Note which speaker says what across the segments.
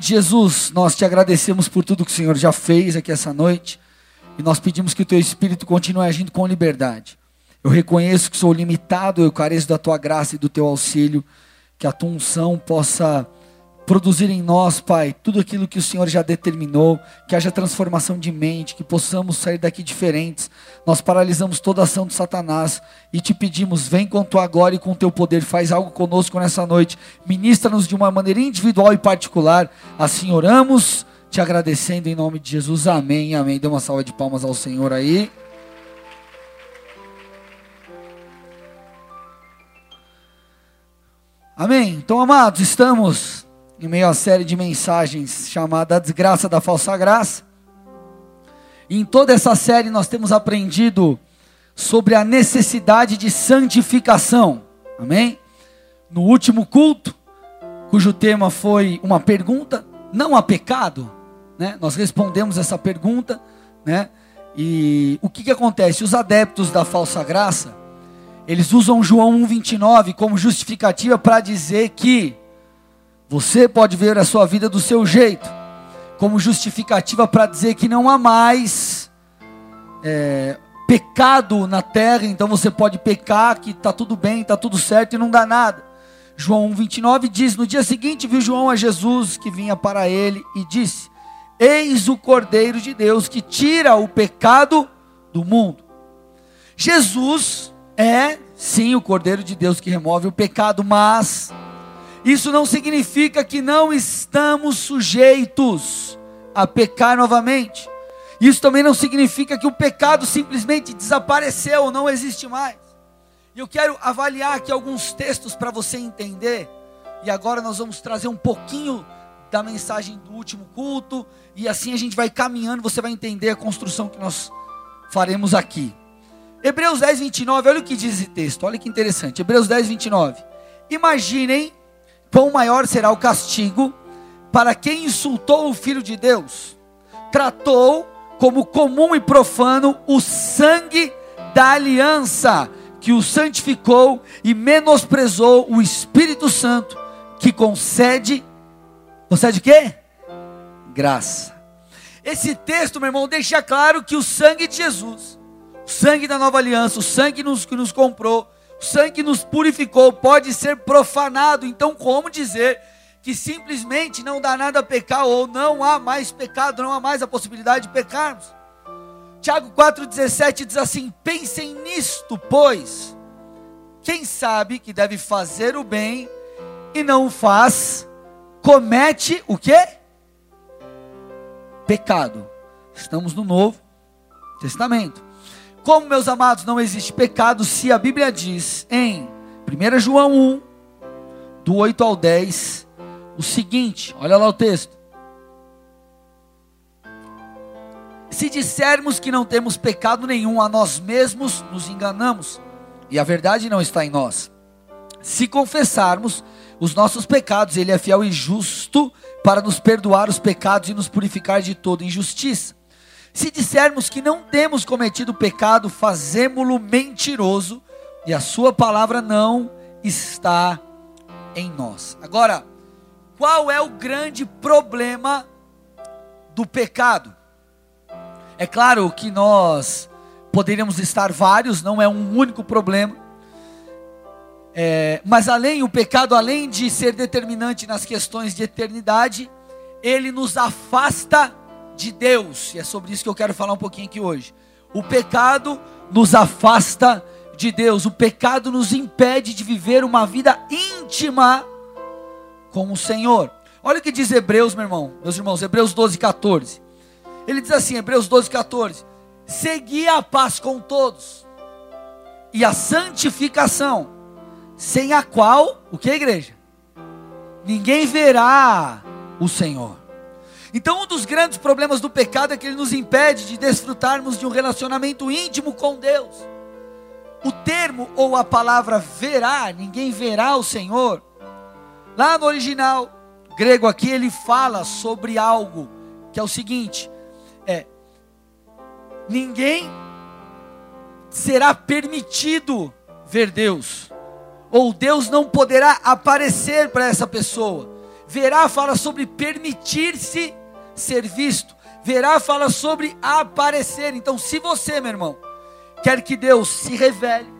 Speaker 1: Jesus, nós te agradecemos por tudo que o Senhor já fez aqui essa noite e nós pedimos que o teu Espírito continue agindo com liberdade. Eu reconheço que sou limitado, eu careço da tua graça e do teu auxílio, que a tua unção possa produzir em nós, Pai, tudo aquilo que o Senhor já determinou, que haja transformação de mente, que possamos sair daqui diferentes. Nós paralisamos toda a ação de Satanás e te pedimos, vem com tua glória e com teu poder, faz algo conosco nessa noite, ministra-nos de uma maneira individual e particular. Assim oramos, te agradecendo em nome de Jesus. Amém, amém. Dê uma salva de palmas ao Senhor aí. Amém. Então, amados, estamos em meio à série de mensagens chamada A Desgraça da Falsa Graça. E em toda essa série nós temos aprendido sobre a necessidade de santificação. Amém? No último culto, cujo tema foi uma pergunta, não há pecado, né? Nós respondemos essa pergunta, né? E o que que acontece? Os adeptos da falsa graça, eles usam João 1:29 como justificativa para dizer que você pode ver a sua vida do seu jeito, como justificativa para dizer que não há mais é, pecado na terra, então você pode pecar, que está tudo bem, está tudo certo e não dá nada. João 1,29 diz: No dia seguinte viu João a Jesus que vinha para ele e disse: Eis o Cordeiro de Deus que tira o pecado do mundo. Jesus é, sim, o Cordeiro de Deus que remove o pecado, mas isso não significa que não estamos sujeitos a pecar novamente. Isso também não significa que o pecado simplesmente desapareceu não existe mais. E eu quero avaliar aqui alguns textos para você entender. E agora nós vamos trazer um pouquinho da mensagem do último culto. E assim a gente vai caminhando, você vai entender a construção que nós faremos aqui. Hebreus 10, 29, olha o que diz esse texto, olha que interessante. Hebreus 10, 29. Imaginem quão maior será o castigo para quem insultou o Filho de Deus, tratou como comum e profano o sangue da aliança que o santificou e menosprezou o Espírito Santo que concede concede quê? Graça. Esse texto, meu irmão, deixa claro que o sangue de Jesus, o sangue da nova aliança, o sangue nos, que nos comprou, o sangue nos purificou, pode ser profanado. Então, como dizer que simplesmente não dá nada a pecar ou não há mais pecado, não há mais a possibilidade de pecarmos? Tiago 4,17 diz assim: Pensem nisto, pois, quem sabe que deve fazer o bem e não o faz, comete o que? Pecado. Estamos no Novo Testamento. Como, meus amados, não existe pecado se a Bíblia diz em 1 João 1, do 8 ao 10, o seguinte: olha lá o texto. Se dissermos que não temos pecado nenhum, a nós mesmos nos enganamos, e a verdade não está em nós. Se confessarmos os nossos pecados, Ele é fiel e justo para nos perdoar os pecados e nos purificar de toda injustiça. Se dissermos que não temos cometido pecado, fazemo-lo mentiroso e a sua palavra não está em nós. Agora, qual é o grande problema do pecado? É claro que nós poderíamos estar vários, não é um único problema. É, mas além, o pecado, além de ser determinante nas questões de eternidade, ele nos afasta de Deus, e é sobre isso que eu quero falar um pouquinho aqui hoje. O pecado nos afasta de Deus, o pecado nos impede de viver uma vida íntima com o Senhor. Olha o que diz Hebreus, meu irmão, meus irmãos, Hebreus 12, 14. Ele diz assim, Hebreus 12, 14: Segui a paz com todos e a santificação, sem a qual, o que igreja? Ninguém verá o Senhor. Então, um dos grandes problemas do pecado é que ele nos impede de desfrutarmos de um relacionamento íntimo com Deus. O termo ou a palavra verá, ninguém verá o Senhor. Lá no original grego aqui ele fala sobre algo que é o seguinte: é ninguém será permitido ver Deus, ou Deus não poderá aparecer para essa pessoa. Verá fala sobre permitir-se ser visto. Verá fala sobre aparecer. Então, se você, meu irmão, quer que Deus se revele,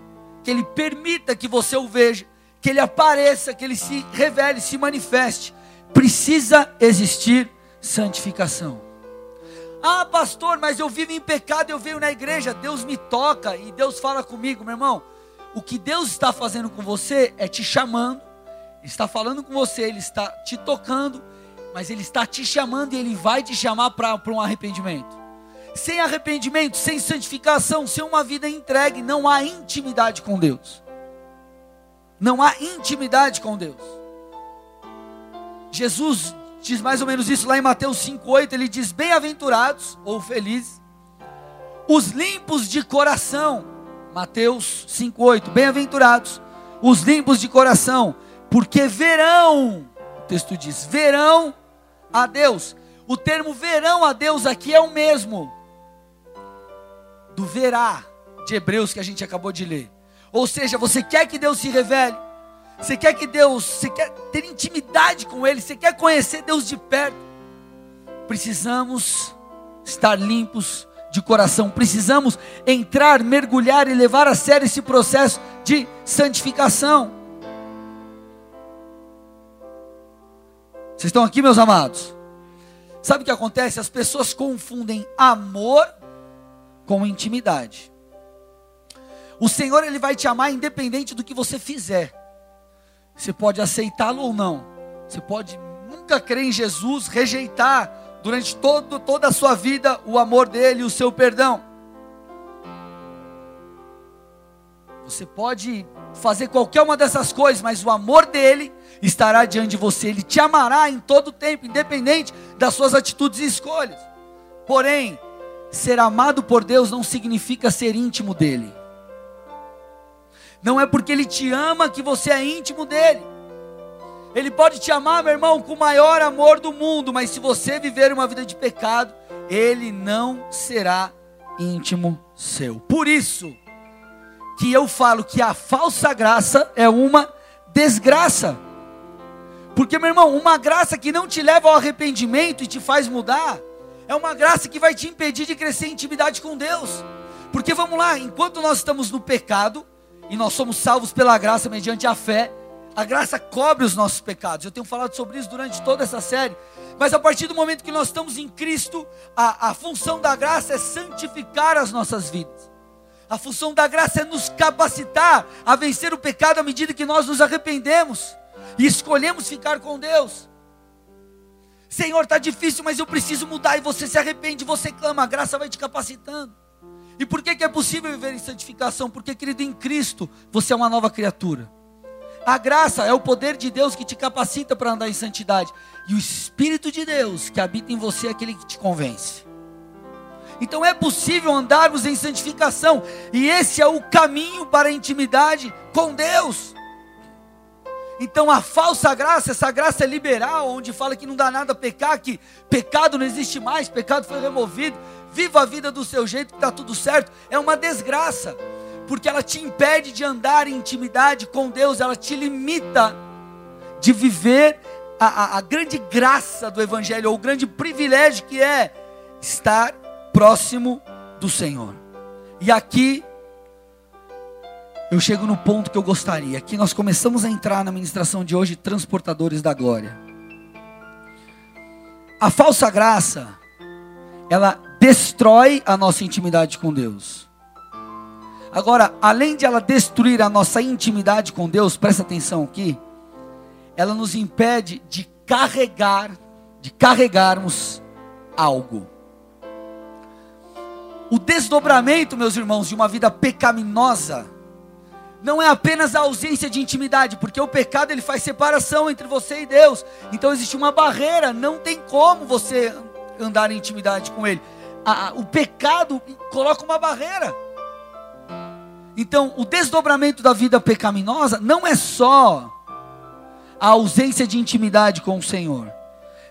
Speaker 1: que Ele permita que você o veja, que Ele apareça, que Ele se revele, se manifeste, precisa existir santificação. Ah, pastor, mas eu vivo em pecado, eu venho na igreja, Deus me toca e Deus fala comigo, meu irmão. O que Deus está fazendo com você é te chamando, está falando com você, Ele está te tocando, mas Ele está te chamando e Ele vai te chamar para um arrependimento. Sem arrependimento, sem santificação, sem uma vida entregue, não há intimidade com Deus. Não há intimidade com Deus. Jesus diz mais ou menos isso lá em Mateus 5,8. Ele diz: Bem-aventurados ou felizes os limpos de coração. Mateus 5,8. Bem-aventurados os limpos de coração, porque verão, texto diz, verão a Deus. O termo verão a Deus aqui é o mesmo do verá de Hebreus que a gente acabou de ler. Ou seja, você quer que Deus se revele, você quer que Deus, você quer ter intimidade com Ele, você quer conhecer Deus de perto. Precisamos estar limpos de coração, precisamos entrar, mergulhar e levar a sério esse processo de santificação. Vocês estão aqui, meus amados? Sabe o que acontece? As pessoas confundem amor com intimidade. O Senhor ele vai te amar independente do que você fizer. Você pode aceitá-lo ou não. Você pode nunca crer em Jesus, rejeitar durante todo, toda a sua vida o amor dele o seu perdão. Você pode fazer qualquer uma dessas coisas, mas o amor dele estará diante de você. Ele te amará em todo tempo, independente das suas atitudes e escolhas. Porém, ser amado por Deus não significa ser íntimo dele. Não é porque Ele te ama que você é íntimo dele. Ele pode te amar, meu irmão, com o maior amor do mundo, mas se você viver uma vida de pecado, Ele não será íntimo seu. Por isso que eu falo que a falsa graça é uma desgraça. Porque, meu irmão, uma graça que não te leva ao arrependimento e te faz mudar, é uma graça que vai te impedir de crescer em intimidade com Deus. Porque vamos lá, enquanto nós estamos no pecado, e nós somos salvos pela graça mediante a fé. A graça cobre os nossos pecados. Eu tenho falado sobre isso durante toda essa série. Mas a partir do momento que nós estamos em Cristo, a, a função da graça é santificar as nossas vidas. A função da graça é nos capacitar a vencer o pecado à medida que nós nos arrependemos e escolhemos ficar com Deus. Senhor, está difícil, mas eu preciso mudar. E você se arrepende, você clama, a graça vai te capacitando. E por que, que é possível viver em santificação? Porque, querido, em Cristo você é uma nova criatura. A graça é o poder de Deus que te capacita para andar em santidade. E o Espírito de Deus que habita em você é aquele que te convence. Então é possível andarmos em santificação. E esse é o caminho para a intimidade com Deus. Então a falsa graça, essa graça é liberal, onde fala que não dá nada a pecar, que pecado não existe mais, pecado foi removido viva a vida do seu jeito que está tudo certo, é uma desgraça, porque ela te impede de andar em intimidade com Deus, ela te limita de viver a, a, a grande graça do Evangelho, ou o grande privilégio que é estar próximo do Senhor. E aqui eu chego no ponto que eu gostaria. Aqui nós começamos a entrar na ministração de hoje, transportadores da glória. A falsa graça, ela destrói a nossa intimidade com Deus. Agora, além de ela destruir a nossa intimidade com Deus, presta atenção aqui, ela nos impede de carregar, de carregarmos algo. O desdobramento, meus irmãos, de uma vida pecaminosa não é apenas a ausência de intimidade, porque o pecado ele faz separação entre você e Deus. Então existe uma barreira, não tem como você andar em intimidade com ele a, o pecado coloca uma barreira. Então, o desdobramento da vida pecaminosa não é só a ausência de intimidade com o Senhor,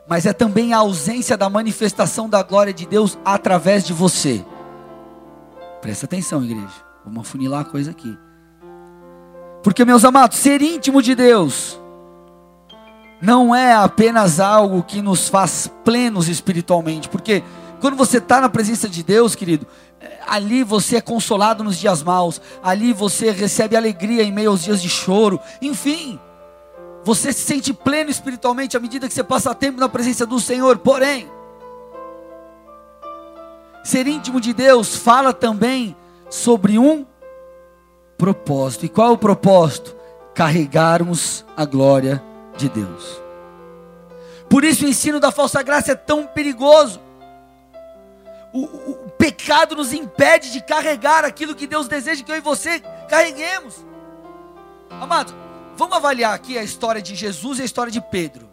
Speaker 1: mas é também a ausência da manifestação da glória de Deus através de você. Presta atenção, igreja. Vamos afunilar a coisa aqui. Porque, meus amados, ser íntimo de Deus não é apenas algo que nos faz plenos espiritualmente, porque quando você está na presença de Deus, querido, é, ali você é consolado nos dias maus, ali você recebe alegria em meio aos dias de choro, enfim, você se sente pleno espiritualmente à medida que você passa tempo na presença do Senhor. Porém, ser íntimo de Deus fala também sobre um propósito. E qual é o propósito? Carregarmos a glória de Deus. Por isso o ensino da falsa graça é tão perigoso. O, o, o, pecado nos impede de carregar aquilo que Deus deseja que eu e você carreguemos. Amados, vamos avaliar aqui a história de Jesus e a história de Pedro.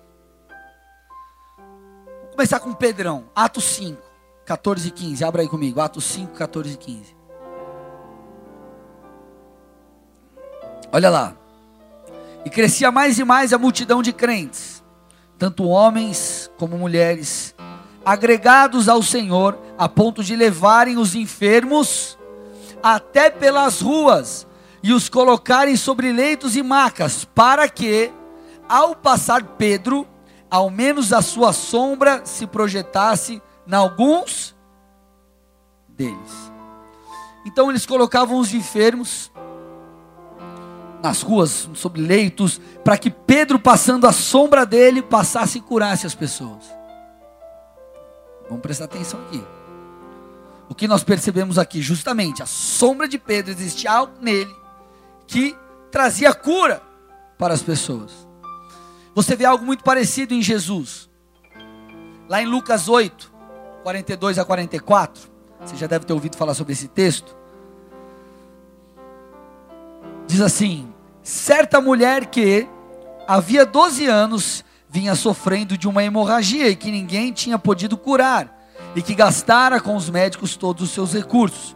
Speaker 1: Vamos começar com Pedrão, Atos 5, 14 e 15. Abra aí comigo, Atos 5, 14 e 15. Olha lá. E crescia mais e mais a multidão de crentes, tanto homens como mulheres, agregados ao Senhor, a ponto de levarem os enfermos até pelas ruas e os colocarem sobre leitos e macas, para que, ao passar Pedro, ao menos a sua sombra se projetasse em alguns deles. Então eles colocavam os enfermos nas ruas, sobre leitos, para que Pedro, passando a sombra dele, passasse e curasse as pessoas. Vamos prestar atenção aqui. O que nós percebemos aqui, justamente, a sombra de Pedro, existe algo nele que trazia cura para as pessoas. Você vê algo muito parecido em Jesus. Lá em Lucas 8, 42 a 44. Você já deve ter ouvido falar sobre esse texto. Diz assim: certa mulher que havia 12 anos vinha sofrendo de uma hemorragia e que ninguém tinha podido curar, e que gastara com os médicos todos os seus recursos.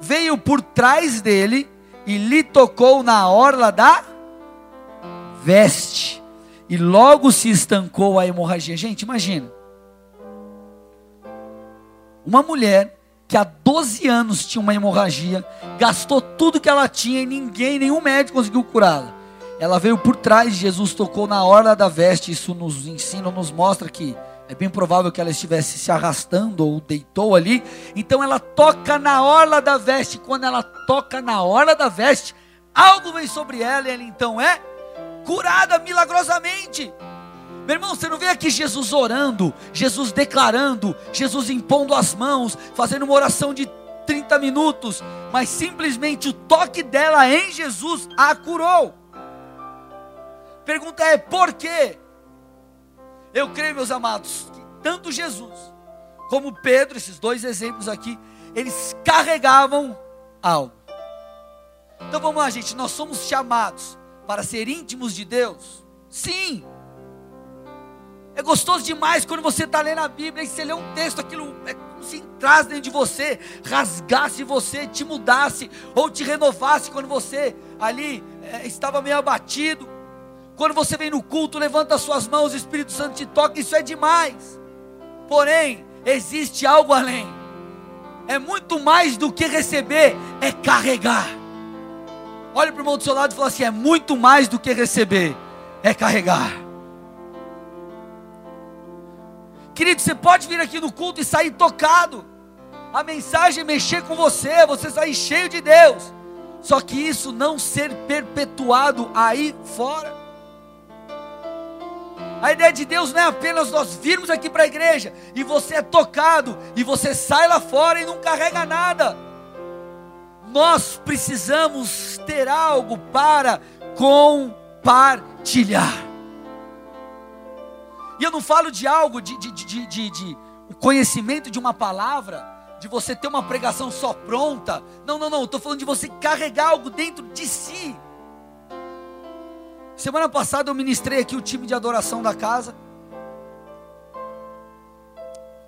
Speaker 1: Veio por trás dele e lhe tocou na orla da veste, e logo se estancou a hemorragia. Gente, imagina. Uma mulher que há 12 anos tinha uma hemorragia, gastou tudo que ela tinha e ninguém, nenhum médico conseguiu curá-la. Ela veio por trás Jesus, tocou na orla da veste. Isso nos ensina, nos mostra que é bem provável que ela estivesse se arrastando ou deitou ali. Então ela toca na orla da veste. Quando ela toca na orla da veste, algo vem sobre ela e ela então é curada milagrosamente. Meu irmão, você não vê aqui Jesus orando, Jesus declarando, Jesus impondo as mãos, fazendo uma oração de 30 minutos, mas simplesmente o toque dela em Jesus a curou. Pergunta é por quê? Eu creio, meus amados, que tanto Jesus como Pedro, esses dois exemplos aqui, eles carregavam algo. Então vamos lá, gente, nós somos chamados para ser íntimos de Deus? Sim. É gostoso demais quando você está lendo a Bíblia e você lê um texto, aquilo é como se entrasse dentro de você, rasgasse você, te mudasse ou te renovasse quando você ali é, estava meio abatido. Quando você vem no culto, levanta as suas mãos, o Espírito Santo te toca, isso é demais. Porém, existe algo além. É muito mais do que receber, é carregar. Olha para o irmão do seu lado e fala assim: é muito mais do que receber, é carregar. Querido, você pode vir aqui no culto e sair tocado. A mensagem mexer com você, você sair cheio de Deus. Só que isso não ser perpetuado aí fora. A ideia de Deus não é apenas nós virmos aqui para a igreja e você é tocado e você sai lá fora e não carrega nada. Nós precisamos ter algo para compartilhar. E eu não falo de algo, de, de, de, de, de conhecimento de uma palavra, de você ter uma pregação só pronta. Não, não, não. Estou falando de você carregar algo dentro de si. Semana passada eu ministrei aqui o time de adoração da casa.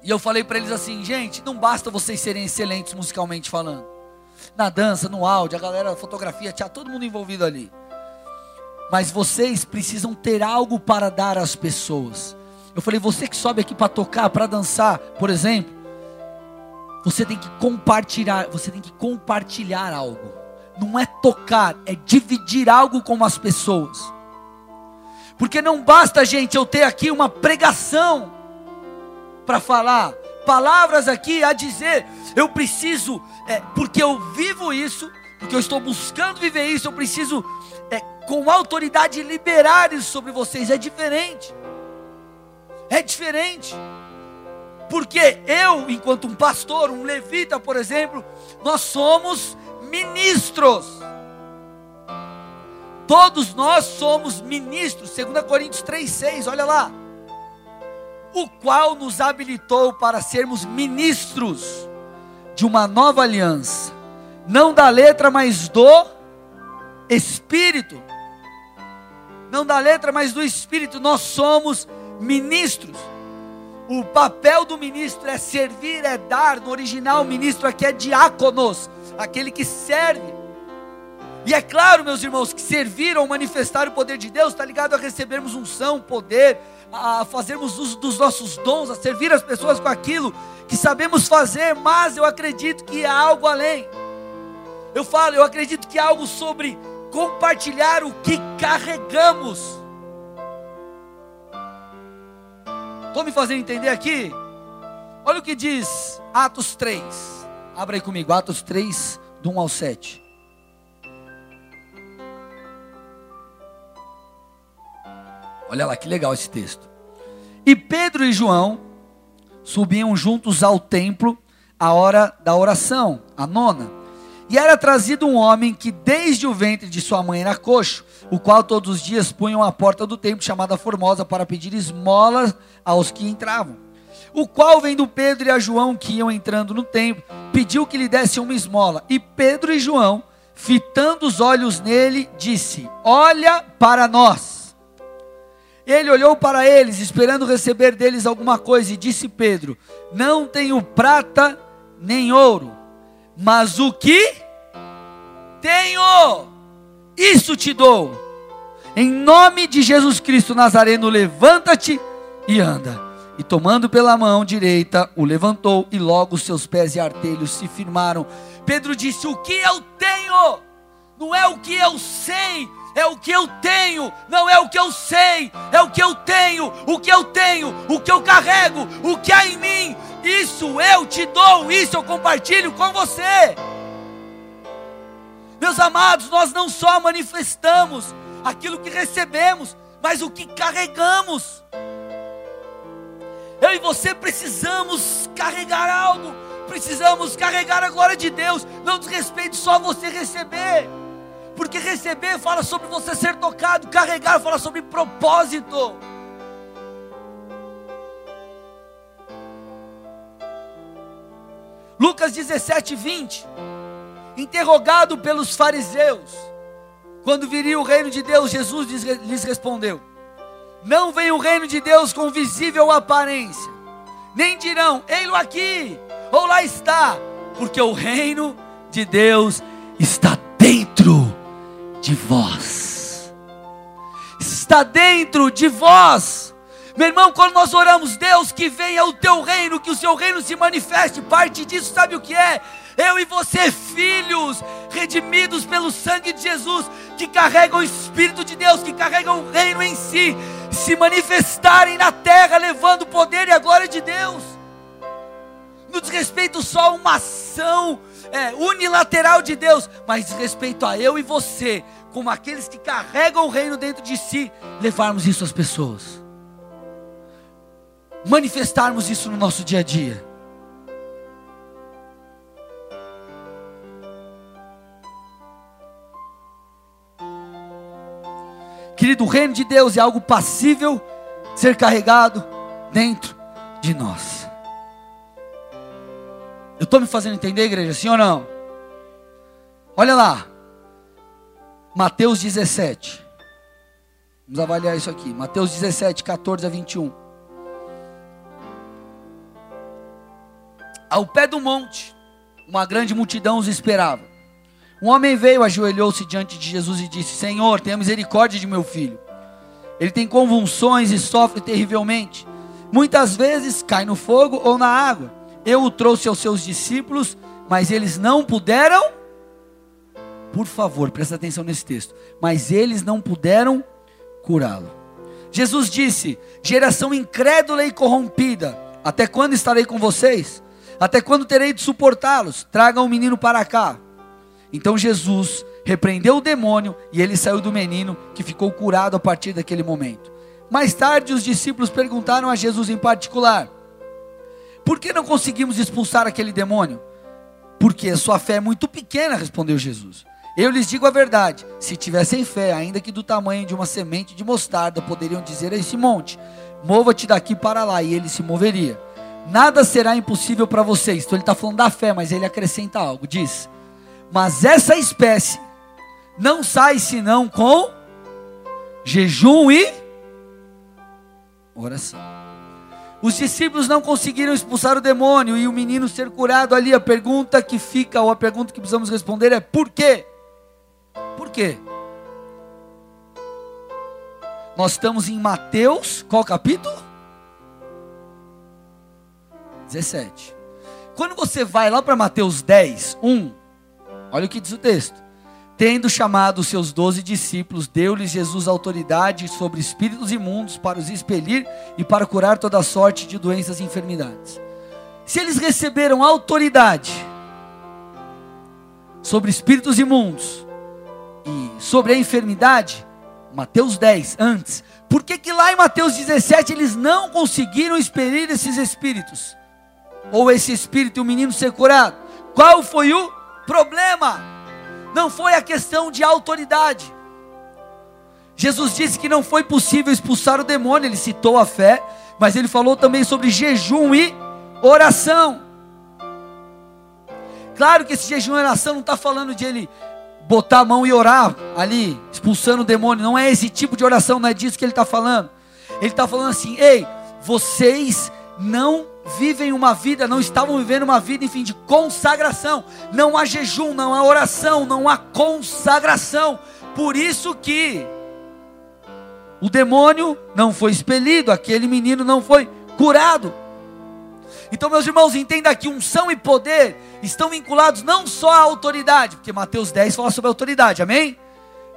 Speaker 1: E eu falei para eles assim, gente, não basta vocês serem excelentes musicalmente falando. Na dança, no áudio, a galera, fotografia, tinha todo mundo envolvido ali. Mas vocês precisam ter algo para dar às pessoas. Eu falei, você que sobe aqui para tocar, para dançar, por exemplo, você tem que compartilhar, você tem que compartilhar algo. Não é tocar, é dividir algo com as pessoas. Porque não basta, gente, eu ter aqui uma pregação para falar, palavras aqui a dizer, eu preciso, é, porque eu vivo isso, porque eu estou buscando viver isso, eu preciso, é, com autoridade, liberar isso sobre vocês. É diferente, é diferente, porque eu, enquanto um pastor, um levita, por exemplo, nós somos ministros. Todos nós somos ministros, 2 Coríntios 3,6, olha lá. O qual nos habilitou para sermos ministros de uma nova aliança, não da letra, mas do Espírito. Não da letra, mas do Espírito. Nós somos ministros. O papel do ministro é servir, é dar. No original, ministro aqui é diáconos, aquele que serve. E é claro, meus irmãos, que servir ou manifestar o poder de Deus está ligado a recebermos unção, poder, a fazermos uso dos nossos dons, a servir as pessoas com aquilo que sabemos fazer, mas eu acredito que há algo além. Eu falo, eu acredito que há algo sobre compartilhar o que carregamos. Estou me fazendo entender aqui? Olha o que diz Atos 3. Abra aí comigo, Atos 3, do 1 ao 7. Olha lá que legal esse texto. E Pedro e João subiam juntos ao templo à hora da oração, a nona. E era trazido um homem que desde o ventre de sua mãe era coxo, o qual todos os dias punham à porta do templo chamada Formosa para pedir esmolas aos que entravam. O qual, vendo Pedro e a João que iam entrando no templo, pediu que lhe desse uma esmola. E Pedro e João, fitando os olhos nele, disse: Olha para nós. Ele olhou para eles, esperando receber deles alguma coisa, e disse Pedro: Não tenho prata nem ouro, mas o que tenho, isso te dou. Em nome de Jesus Cristo Nazareno, levanta-te e anda. E tomando pela mão direita, o levantou, e logo seus pés e artelhos se firmaram. Pedro disse: O que eu tenho, não é o que eu sei, é o que eu tenho, não é o que eu sei, é o que eu tenho, o que eu tenho, o que eu carrego, o que há em mim, isso eu te dou, isso eu compartilho com você. Meus amados, nós não só manifestamos aquilo que recebemos, mas o que carregamos. Eu e você precisamos carregar algo, precisamos carregar a glória de Deus, não desrespeite só você receber. Porque receber fala sobre você ser tocado, carregar fala sobre propósito. Lucas 17, 20. Interrogado pelos fariseus, quando viria o reino de Deus, Jesus lhes respondeu: Não vem o reino de Deus com visível aparência, nem dirão, ei-lo aqui, ou lá está, porque o reino de Deus está dentro de vós. Está dentro de vós. Meu irmão, quando nós oramos, Deus, que venha o teu reino, que o seu reino se manifeste, parte disso, sabe o que é? Eu e você, filhos, redimidos pelo sangue de Jesus, que carregam o Espírito de Deus, que carregam o reino em si, se manifestarem na terra, levando o poder e a glória de Deus. No desrespeito só a uma ação é, unilateral de Deus, mas respeito a eu e você, como aqueles que carregam o reino dentro de si, levarmos isso às pessoas, manifestarmos isso no nosso dia a dia. Querido, o reino de Deus é algo passível ser carregado dentro de nós. Eu estou me fazendo entender, igreja, sim ou não? Olha lá, Mateus 17. Vamos avaliar isso aqui. Mateus 17, 14 a 21. Ao pé do monte, uma grande multidão os esperava. Um homem veio, ajoelhou-se diante de Jesus e disse: Senhor, tenha misericórdia de meu filho. Ele tem convulsões e sofre terrivelmente. Muitas vezes cai no fogo ou na água. Eu o trouxe aos seus discípulos, mas eles não puderam. Por favor, presta atenção nesse texto. Mas eles não puderam curá-lo. Jesus disse: Geração incrédula e corrompida, até quando estarei com vocês? Até quando terei de suportá-los? Tragam o menino para cá. Então Jesus repreendeu o demônio e ele saiu do menino, que ficou curado a partir daquele momento. Mais tarde, os discípulos perguntaram a Jesus em particular: Por que não conseguimos expulsar aquele demônio? Porque a sua fé é muito pequena, respondeu Jesus. Eu lhes digo a verdade: se tivessem fé, ainda que do tamanho de uma semente de mostarda, poderiam dizer a esse monte: Mova-te daqui para lá, e ele se moveria. Nada será impossível para vocês. Então ele está falando da fé, mas ele acrescenta algo: diz, mas essa espécie não sai senão com jejum e oração. Os discípulos não conseguiram expulsar o demônio e o menino ser curado ali. A pergunta que fica, ou a pergunta que precisamos responder é: por quê? Por quê? Nós estamos em Mateus, qual capítulo? 17. Quando você vai lá para Mateus 10, 1, olha o que diz o texto. Tendo chamado os seus doze discípulos, deu-lhes Jesus autoridade sobre espíritos imundos para os expelir e para curar toda sorte de doenças e enfermidades. Se eles receberam autoridade sobre espíritos imundos e sobre a enfermidade, Mateus 10, antes, por que, que lá em Mateus 17 eles não conseguiram expelir esses espíritos? Ou esse espírito e o menino ser curado? Qual foi o problema? não foi a questão de autoridade. Jesus disse que não foi possível expulsar o demônio, ele citou a fé, mas ele falou também sobre jejum e oração. Claro que esse jejum e oração não está falando de ele botar a mão e orar ali, expulsando o demônio, não é esse tipo de oração, não é disso que ele está falando. Ele está falando assim: ei, vocês não vivem uma vida, não estavam vivendo uma vida, enfim, de consagração. Não há jejum, não há oração, não há consagração. Por isso que o demônio não foi expelido, aquele menino não foi curado. Então, meus irmãos, entenda que unção e poder estão vinculados não só à autoridade, porque Mateus 10 fala sobre autoridade, amém?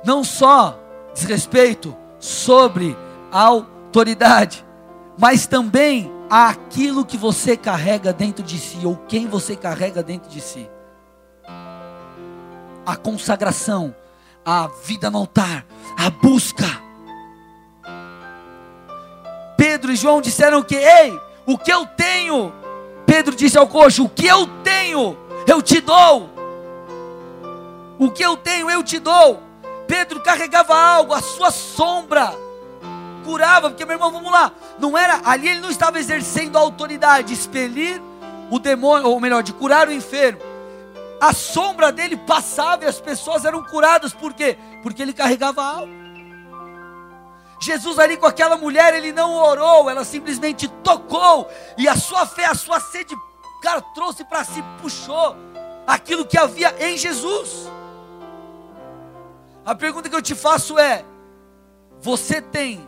Speaker 1: Não só desrespeito sobre autoridade, mas também aquilo que você carrega dentro de si, ou quem você carrega dentro de si. A consagração, a vida no altar, a busca. Pedro e João disseram que, ei, o que eu tenho, Pedro disse ao coxo: o que eu tenho, eu te dou. O que eu tenho, eu te dou. Pedro carregava algo, a sua sombra curava, porque meu irmão, vamos lá, não era, ali ele não estava exercendo a autoridade de expelir o demônio, ou melhor, de curar o enfermo. A sombra dele passava e as pessoas eram curadas, por quê? Porque ele carregava algo. Jesus ali com aquela mulher, ele não orou, ela simplesmente tocou, e a sua fé, a sua sede, cara, trouxe para si, puxou aquilo que havia em Jesus. A pergunta que eu te faço é: você tem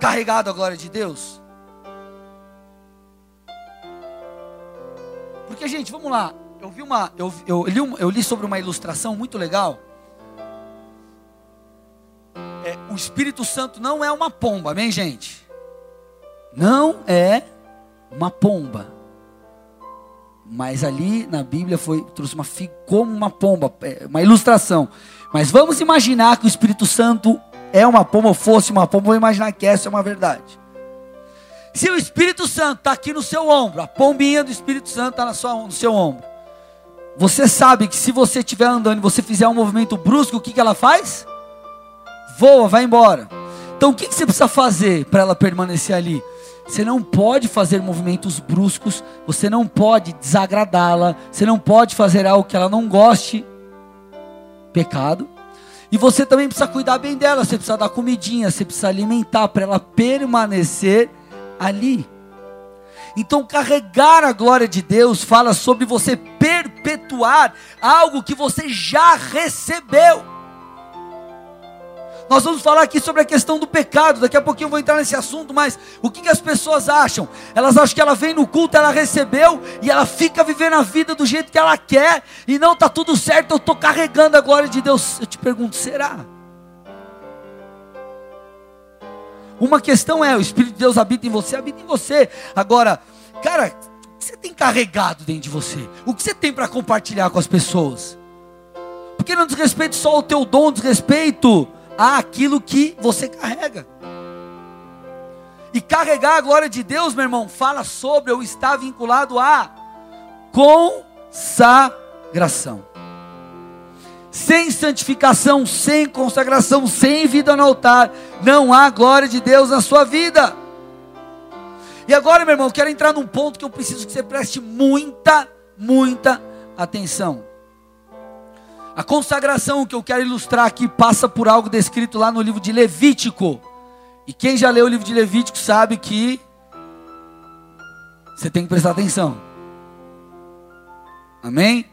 Speaker 1: carregado a glória de Deus? Porque, gente, vamos lá. Eu vi uma, eu, eu, li, uma, eu li sobre uma ilustração muito legal. É, o Espírito Santo não é uma pomba, amém, gente? Não é uma pomba. Mas ali na Bíblia foi trouxe uma como uma pomba, é, uma ilustração. Mas vamos imaginar que o Espírito Santo é uma pomba ou fosse uma pomba, vou imaginar que essa é uma verdade. Se o Espírito Santo está aqui no seu ombro, a pombinha do Espírito Santo está no seu ombro. Você sabe que se você estiver andando e você fizer um movimento brusco, o que, que ela faz? Voa, vai embora. Então o que, que você precisa fazer para ela permanecer ali? Você não pode fazer movimentos bruscos, você não pode desagradá-la, você não pode fazer algo que ela não goste. Pecado. E você também precisa cuidar bem dela, você precisa dar comidinha, você precisa alimentar para ela permanecer ali. Então, carregar a glória de Deus fala sobre você perpetuar algo que você já recebeu. Nós vamos falar aqui sobre a questão do pecado. Daqui a pouquinho eu vou entrar nesse assunto, mas o que, que as pessoas acham? Elas acham que ela vem no culto, ela recebeu e ela fica vivendo a vida do jeito que ela quer e não está tudo certo. Eu estou carregando a glória de Deus. Eu te pergunto, será? Uma questão é: o Espírito de Deus habita em você, habita em você. Agora, cara, o que você tem carregado dentro de você? O que você tem para compartilhar com as pessoas? Porque não diz respeito só ao teu dom, diz respeito àquilo que você carrega. E carregar a glória de Deus, meu irmão, fala sobre ou está vinculado a consagração. Sem santificação, sem consagração, sem vida no altar, não há glória de Deus na sua vida. E agora, meu irmão, quero entrar num ponto que eu preciso que você preste muita, muita atenção. A consagração que eu quero ilustrar aqui passa por algo descrito lá no livro de Levítico. E quem já leu o livro de Levítico sabe que você tem que prestar atenção. Amém?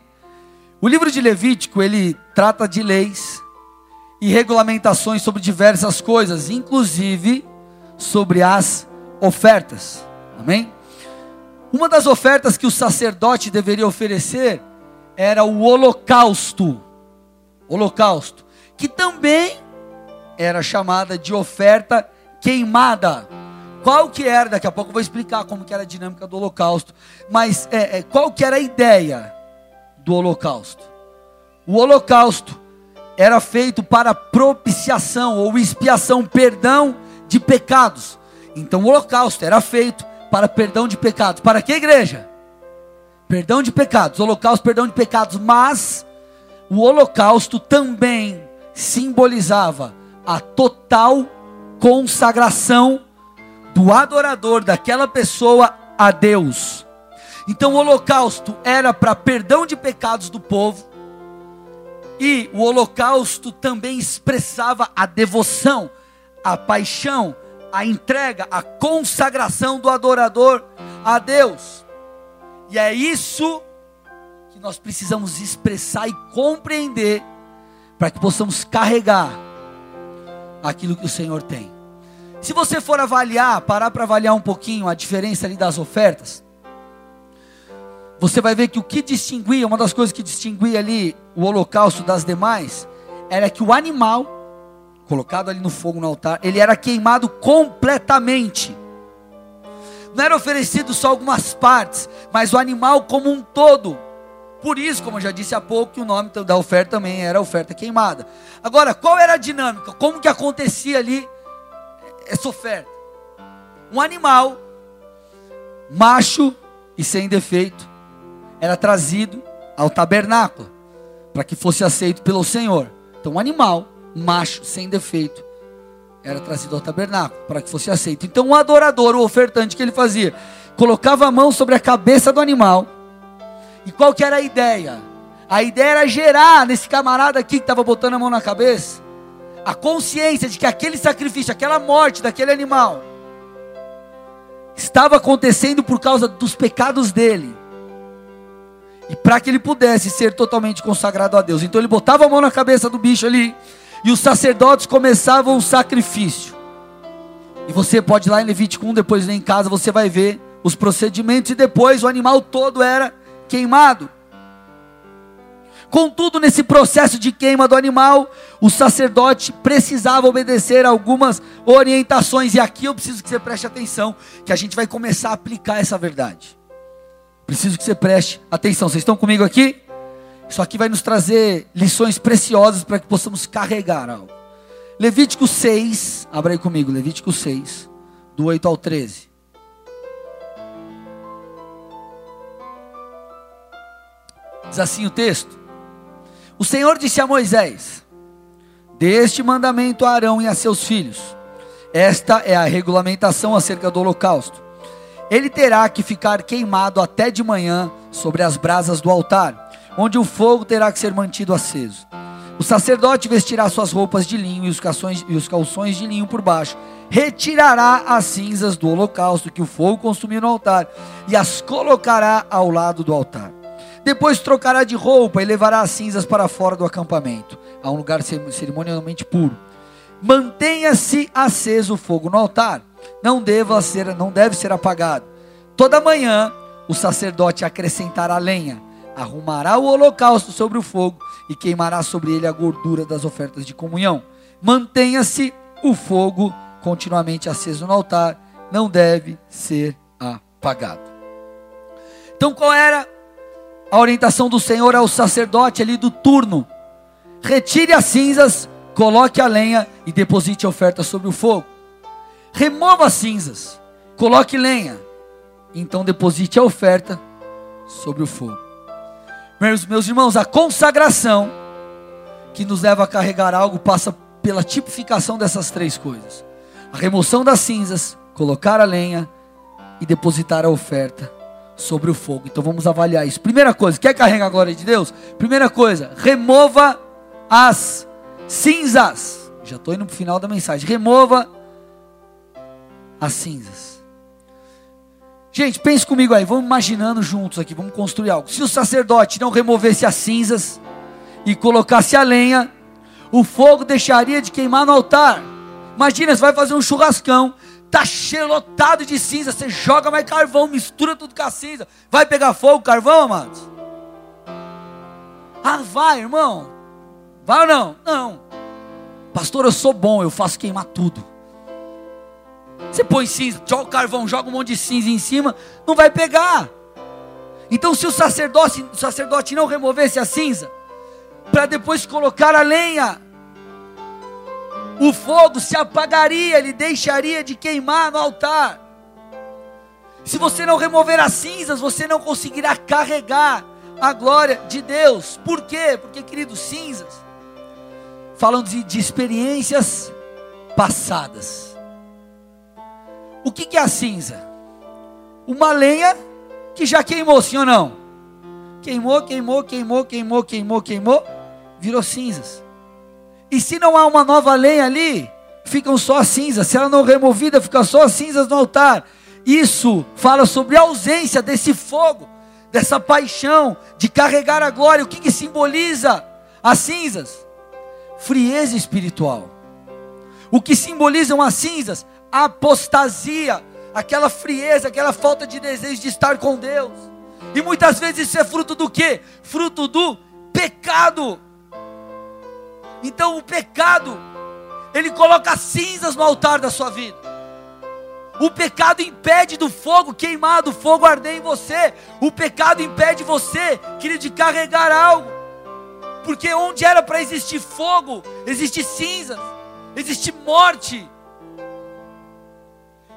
Speaker 1: O livro de Levítico, ele trata de leis e regulamentações sobre diversas coisas, inclusive sobre as ofertas. Amém? Uma das ofertas que o sacerdote deveria oferecer era o holocausto holocausto, que também era chamada de oferta queimada. Qual que era, daqui a pouco eu vou explicar como que era a dinâmica do holocausto, mas é, é, qual que era a ideia do holocausto? O holocausto era feito para propiciação ou expiação, perdão de pecados. Então o holocausto era feito para perdão de pecados. Para que igreja? Perdão de pecados, holocausto, perdão de pecados, mas o holocausto também simbolizava a total consagração do adorador, daquela pessoa a Deus. Então o holocausto era para perdão de pecados do povo, e o holocausto também expressava a devoção, a paixão, a entrega, a consagração do adorador a Deus. E é isso que nós precisamos expressar e compreender para que possamos carregar aquilo que o Senhor tem. Se você for avaliar, parar para avaliar um pouquinho a diferença ali das ofertas, você vai ver que o que distinguia, uma das coisas que distinguia ali o holocausto das demais, era que o animal, colocado ali no fogo no altar, ele era queimado completamente. Não era oferecido só algumas partes, mas o animal como um todo. Por isso, como eu já disse há pouco, que o nome da oferta também era oferta queimada. Agora, qual era a dinâmica? Como que acontecia ali essa oferta? Um animal, macho e sem defeito, era trazido ao tabernáculo, para que fosse aceito pelo Senhor. Então, um animal, macho, sem defeito, era trazido ao tabernáculo, para que fosse aceito. Então, o adorador, o ofertante, que ele fazia? Colocava a mão sobre a cabeça do animal, e qual que era a ideia? A ideia era gerar nesse camarada aqui que estava botando a mão na cabeça a consciência de que aquele sacrifício, aquela morte daquele animal estava acontecendo por causa dos pecados dele. E para que ele pudesse ser totalmente consagrado a Deus. Então ele botava a mão na cabeça do bicho ali e os sacerdotes começavam o sacrifício. E você pode ir lá em Levítico 1, depois em casa, você vai ver os procedimentos e depois o animal todo era queimado. Contudo, nesse processo de queima do animal, o sacerdote precisava obedecer algumas orientações, e aqui eu preciso que você preste atenção, que a gente vai começar a aplicar essa verdade. Preciso que você preste atenção. Vocês estão comigo aqui? Isso aqui vai nos trazer lições preciosas para que possamos carregar algo. Levítico 6, abra aí comigo, Levítico 6, do 8 ao 13. Diz assim o texto: O Senhor disse a Moisés: Deste mandamento a Arão e a seus filhos. Esta é a regulamentação acerca do holocausto. Ele terá que ficar queimado até de manhã sobre as brasas do altar, onde o fogo terá que ser mantido aceso. O sacerdote vestirá suas roupas de linho e os, calções, e os calções de linho por baixo, retirará as cinzas do holocausto que o fogo consumiu no altar e as colocará ao lado do altar. Depois trocará de roupa e levará as cinzas para fora do acampamento, a um lugar cerimonialmente puro. Mantenha-se aceso o fogo no altar, não, deva ser, não deve ser apagado. Toda manhã o sacerdote acrescentará lenha, arrumará o holocausto sobre o fogo e queimará sobre ele a gordura das ofertas de comunhão. Mantenha-se o fogo continuamente aceso no altar, não deve ser apagado. Então, qual era a orientação do Senhor ao sacerdote ali do turno? Retire as cinzas, coloque a lenha e deposite a oferta sobre o fogo. Remova as cinzas, coloque lenha, então deposite a oferta sobre o fogo. Meus, meus irmãos, a consagração que nos leva a carregar algo passa pela tipificação dessas três coisas: a remoção das cinzas, colocar a lenha e depositar a oferta sobre o fogo. Então vamos avaliar isso. Primeira coisa, quer carregar a glória de Deus? Primeira coisa, remova as cinzas. Já estou indo para o final da mensagem. Remova as cinzas. Gente, pense comigo aí, vamos imaginando juntos aqui, vamos construir algo. Se o sacerdote não removesse as cinzas e colocasse a lenha, o fogo deixaria de queimar no altar. Imagina, você vai fazer um churrascão, tá cheio lotado de cinza, você joga mais carvão, mistura tudo com a cinza. Vai pegar fogo carvão, amados? Ah, vai, irmão. Vai ou não? Não. Pastor, eu sou bom, eu faço queimar tudo. Você põe cinza, joga carvão, joga um monte de cinza em cima, não vai pegar. Então, se o sacerdote, o sacerdote não removesse a cinza, para depois colocar a lenha, o fogo se apagaria, ele deixaria de queimar no altar. Se você não remover as cinzas, você não conseguirá carregar a glória de Deus. Por quê? Porque, queridos, cinzas falam de, de experiências passadas. O que, que é a cinza? Uma lenha que já queimou, sim ou não? Queimou, queimou, queimou, queimou, queimou, queimou, virou cinzas. E se não há uma nova lenha ali, ficam só as cinzas. Se ela não é removida, fica só as cinzas no altar. Isso fala sobre a ausência desse fogo, dessa paixão de carregar a glória. O que, que simboliza as cinzas? Frieza espiritual. O que simbolizam as cinzas? apostasia, aquela frieza, aquela falta de desejo de estar com Deus. E muitas vezes isso é fruto do que? Fruto do pecado. Então o pecado, ele coloca cinzas no altar da sua vida. O pecado impede do fogo queimar, do fogo arder em você. O pecado impede você, querido, de carregar algo. Porque onde era para existir fogo, existe cinzas, existe morte.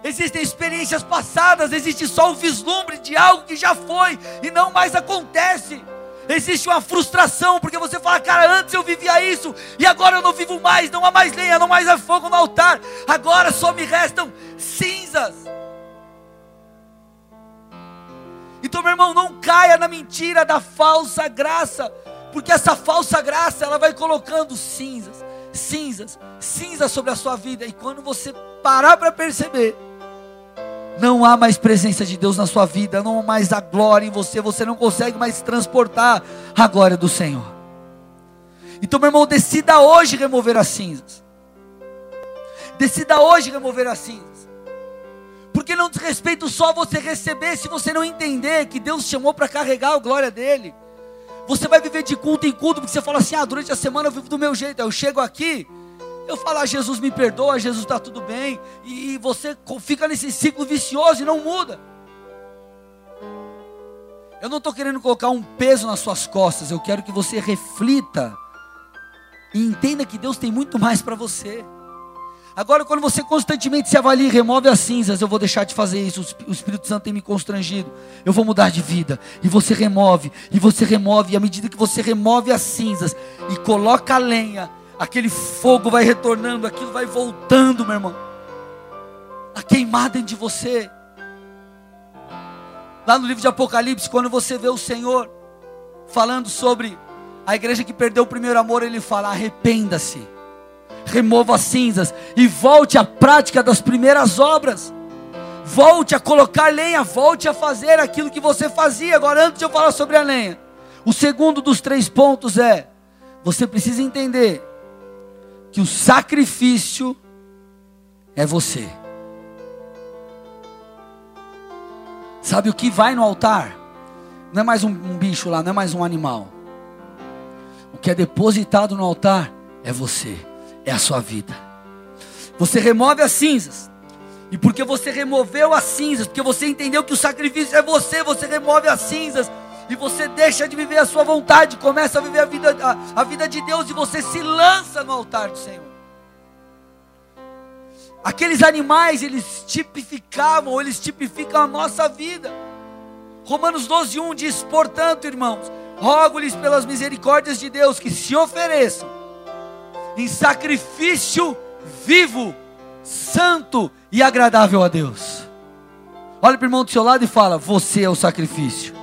Speaker 1: Existem experiências passadas, existe só o vislumbre de algo que já foi e não mais acontece. Existe uma frustração, porque você fala, cara, antes eu vivia isso, e agora eu não vivo mais, não há mais lenha, não mais há fogo no altar, agora só me restam cinzas. Então, meu irmão, não caia na mentira da falsa graça, porque essa falsa graça, ela vai colocando cinzas, cinzas, cinzas sobre a sua vida, e quando você parar para perceber, não há mais presença de Deus na sua vida, não há mais a glória em você, você não consegue mais transportar a glória do Senhor. Então, meu irmão, decida hoje remover as cinzas. Decida hoje remover as cinzas. Porque não diz respeito só você receber, se você não entender que Deus chamou para carregar a glória dele. Você vai viver de culto em culto, porque você fala assim: ah, durante a semana eu vivo do meu jeito, eu chego aqui, eu falar, Jesus me perdoa, Jesus está tudo bem, e, você fica nesse ciclo vicioso e não muda. Eu não estou querendo colocar um peso nas suas costas, eu quero que você reflita e entenda que Deus tem muito mais para você. Agora, quando você constantemente se avalia e remove as cinzas, eu vou deixar de fazer isso. O Espírito Santo tem me constrangido. Eu vou mudar de vida. E você remove, e você remove. E à medida que você remove as cinzas e coloca a lenha, aquele fogo vai retornando, aquilo vai voltando, meu irmão, a queimar dentro de você. Lá no livro de Apocalipse, quando você vê o Senhor falando sobre a igreja que perdeu o primeiro amor, ele fala: arrependa-se, remova as cinzas e volte à prática das primeiras obras. Volte a colocar lenha, volte a fazer aquilo que você fazia. Agora, antes de eu falar sobre a lenha, o segundo dos três pontos é: você precisa entender que o sacrifício é você. Sabe o que vai no altar? Não é mais um, bicho lá, não é mais um animal. O que é depositado no altar é você, é a sua vida. Você remove as cinzas. E porque você removeu as cinzas, porque você entendeu que o sacrifício é você, você remove as cinzas e você deixa de viver a sua vontade, começa a viver a vida, a, a vida de Deus e você se lança no altar do Senhor. Aqueles animais, eles tipificavam, eles tipificam a nossa vida. Romanos 12, 1 diz: Portanto, irmãos, rogo-lhes pelas misericórdias de Deus que se ofereçam em sacrifício vivo, santo e agradável a Deus. Olha para o irmão do seu lado e fala: Você é o sacrifício.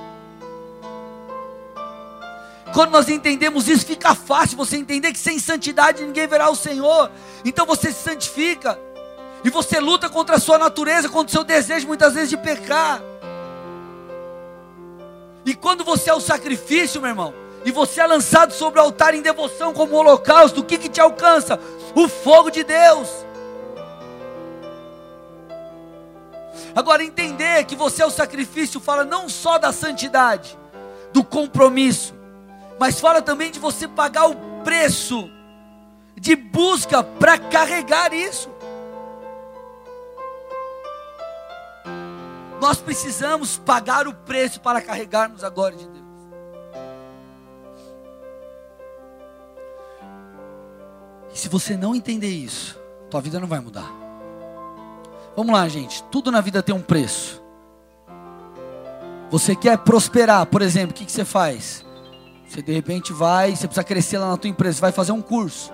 Speaker 1: Quando nós entendemos isso, fica fácil você entender que sem santidade ninguém verá o Senhor. Então você se santifica. E você luta contra a sua natureza, contra o seu desejo muitas vezes de pecar. E quando você é o sacrifício, meu irmão, e você é lançado sobre o altar em devoção como holocausto, o que, que te alcança? O fogo de Deus. Agora, entender que você é o sacrifício fala não só da santidade, do compromisso, mas fala também de você pagar o preço de busca para carregar isso. Nós precisamos pagar o preço para carregarmos a glória de Deus. E se você não entender isso, tua vida não vai mudar. Vamos lá, gente. Tudo na vida tem um preço. Você quer prosperar, por exemplo, o que, que você faz? Você de repente vai, você precisa crescer lá na tua empresa, você vai fazer um curso.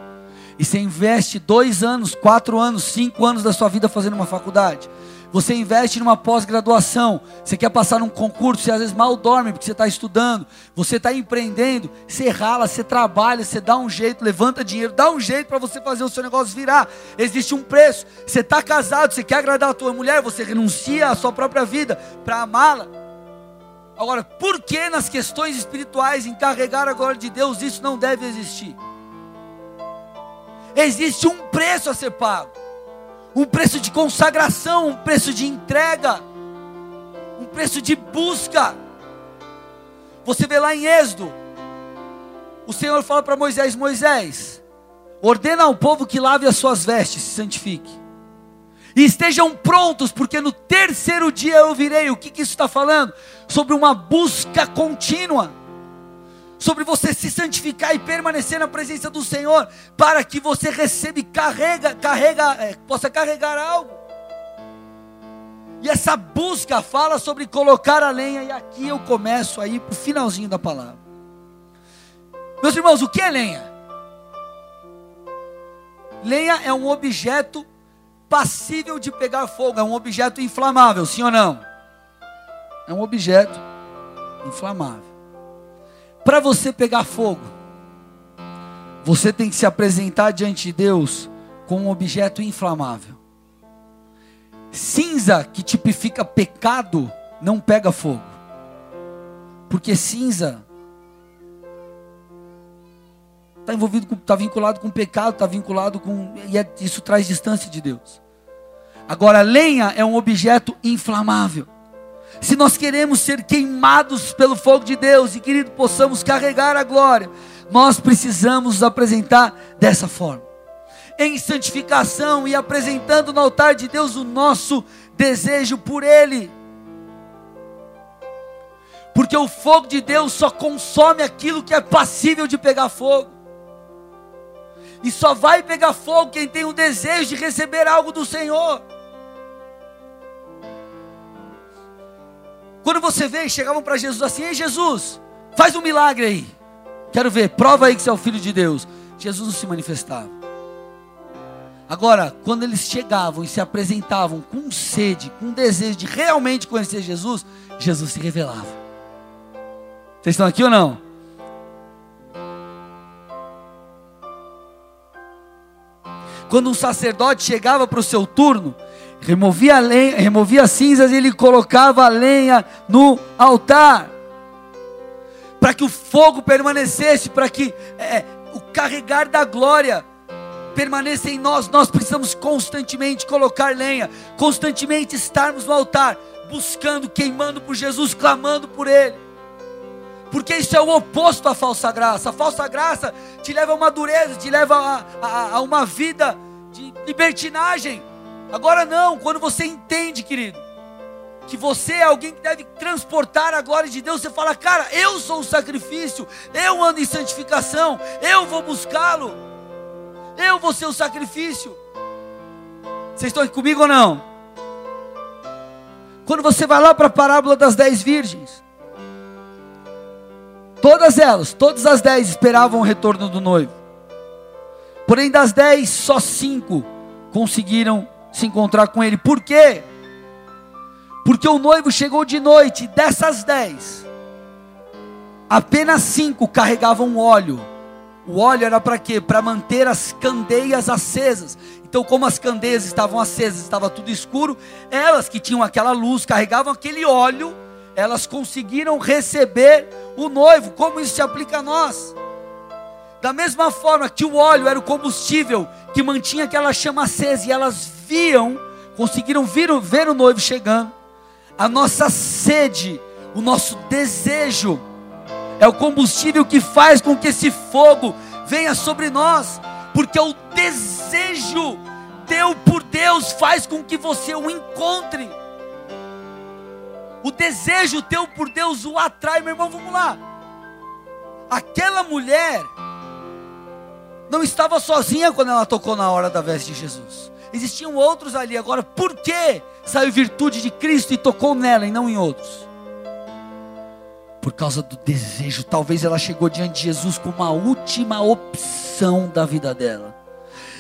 Speaker 1: E você investe dois anos, quatro anos, cinco anos da sua vida fazendo uma faculdade você investe numa pós-graduação, você quer passar num concurso, você às vezes mal dorme porque você está estudando, você está empreendendo, você rala, você trabalha, você dá um jeito, levanta dinheiro, dá um jeito para você fazer o seu negócio virar. Existe um preço. Você está casado, você quer agradar a tua mulher, você renuncia à sua própria vida para amá-la. Agora, por que nas questões espirituais, em carregar a glória de Deus, isso não deve existir? Existe um preço a ser pago um preço de consagração, um preço de entrega, um preço de busca. Você vê lá em Êxodo, o Senhor fala para Moisés: Moisés, ordena ao povo que lave as suas vestes, se santifique, e estejam prontos, porque no terceiro dia eu virei. O que, que isso está falando? Sobre uma busca contínua sobre você se santificar e permanecer na presença do Senhor, para que você receba e carrega, carrega, é, possa carregar algo. E essa busca fala sobre colocar a lenha, e aqui eu começo aí para o finalzinho da palavra. Meus irmãos, o que é lenha? Lenha é um objeto passível de pegar fogo, é um objeto inflamável, sim ou não? É um objeto inflamável. Para você pegar fogo, você tem que se apresentar diante de Deus com um objeto inflamável. Cinza, que tipifica pecado, não pega fogo. Porque cinza está envolvido está vinculado com pecado, está vinculado com e é, isso traz distância de Deus. Agora, lenha é um objeto inflamável se nós queremos ser queimados pelo fogo de Deus e, querido, possamos carregar a glória, nós precisamos nos apresentar dessa forma, em santificação e apresentando no altar de Deus o nosso desejo por Ele. Porque o fogo de Deus só consome aquilo que é passível de pegar fogo. E só vai pegar fogo quem tem o desejo de receber algo do Senhor. Quando você vê, chegavam para Jesus assim: Ei, Jesus, faz um milagre aí. Quero ver, prova aí que você é o filho de Deus. Jesus não se manifestava. Agora, quando eles chegavam e se apresentavam com sede, com desejo de realmente conhecer Jesus, Jesus se revelava. Vocês estão aqui ou não? Quando um sacerdote chegava para o seu turno, removia, lenha, removia as cinzas e ele colocava a lenha no altar. Para que o fogo permanecesse, para que é, o carregar da glória permaneça em nós, nós precisamos constantemente colocar lenha, constantemente estarmos no altar, buscando, queimando por Jesus, clamando por Ele. Porque isso é o oposto à falsa graça. A falsa graça te leva a uma dureza, te leva a, a, a uma vida de libertinagem. Agora não, quando você entende, querido, que você é alguém que deve transportar a glória de Deus, você fala, cara, eu sou o sacrifício, eu ando em santificação, eu vou buscá-lo, eu vou ser o sacrifício. Vocês estão aqui comigo ou não? Quando você vai lá para a parábola das dez virgens, todas elas, todas as dez esperavam o retorno do noivo. Porém, das dez, só cinco conseguiram se encontrar com ele. Por quê? Porque o noivo chegou de noite, dessas dez, apenas cinco carregavam óleo. O óleo era para quê? Para manter as candeias acesas. Então, como as candeias estavam acesas, estava tudo escuro, elas que tinham aquela luz, carregavam aquele óleo, elas conseguiram receber o noivo. Como isso se aplica a nós? Da mesma forma que o óleo era o combustível que mantinha aquela chama acesa e elas viam, conseguiram vir, ver o noivo chegando. A nossa sede, o nosso desejo, é o combustível que faz com que esse fogo venha sobre nós porque o desejo teu por Deus faz com que você o encontre. O desejo teu por Deus o atrai, meu irmão, vamos lá. Aquela mulher não estava sozinha quando ela tocou na hora da veste de Jesus. Existiam outros ali. Agora, por que saiu virtude de Cristo e tocou nela e não em outros? por causa do desejo. Talvez ela chegou diante de Jesus como a última opção da vida dela.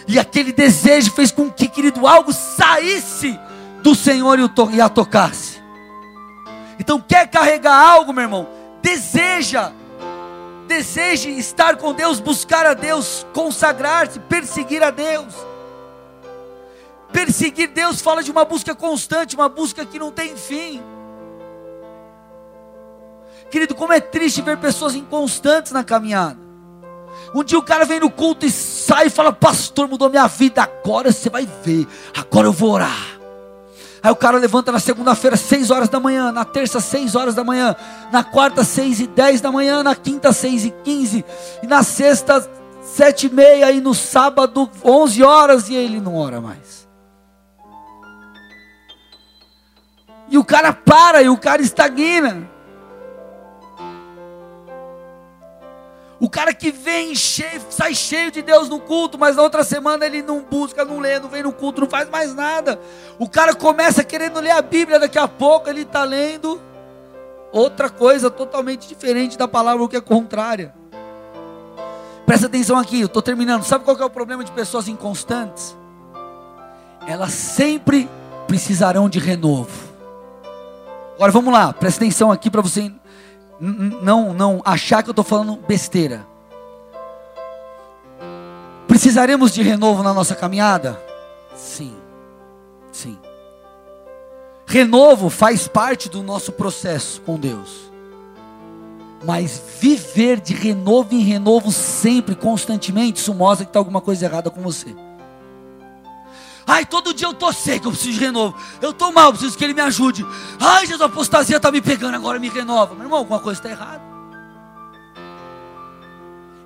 Speaker 1: E aquele desejo fez com que, querido, algo saísse do Senhor e a tocasse. Então, quer carregar algo, meu irmão? Deseja. Deseje estar com Deus, buscar a Deus, consagrar-se, perseguir a Deus. Perseguir Deus fala de uma busca constante, uma busca que não tem fim. Querido, como é triste ver pessoas inconstantes na caminhada. Um dia o cara vem no culto e sai e fala: Pastor, mudou minha vida. Agora você vai ver. Agora eu vou orar. Aí o cara levanta na segunda-feira, 6 horas da manhã, na terça, 6 horas da manhã, na quarta, 6 e 10 da manhã, na quinta, 6 e 15, e na sexta, 7 e meia, e no sábado, 11 horas, e ele não ora mais. E o cara para, e o cara estagna. O cara que vem cheio, sai cheio de Deus no culto, mas na outra semana ele não busca, não lê, não vem no culto, não faz mais nada. O cara começa querendo ler a Bíblia, daqui a pouco ele está lendo outra coisa totalmente diferente da palavra, o que é contrária. Presta atenção aqui, eu estou terminando. Sabe qual é o problema de pessoas inconstantes? Elas sempre precisarão de renovo. Agora vamos lá, presta atenção aqui para você não, não achar que eu estou falando besteira. Precisaremos de renovo na nossa caminhada? Sim, sim. Renovo faz parte do nosso processo com Deus. Mas viver de renovo em renovo sempre, constantemente, isso mostra que está alguma coisa errada com você. Ai, todo dia eu tô seco, eu preciso de renovo. Eu tô mal, preciso que ele me ajude. Ai, Jesus, a apostasia está me pegando, agora me renova. Meu irmão, alguma coisa está errada.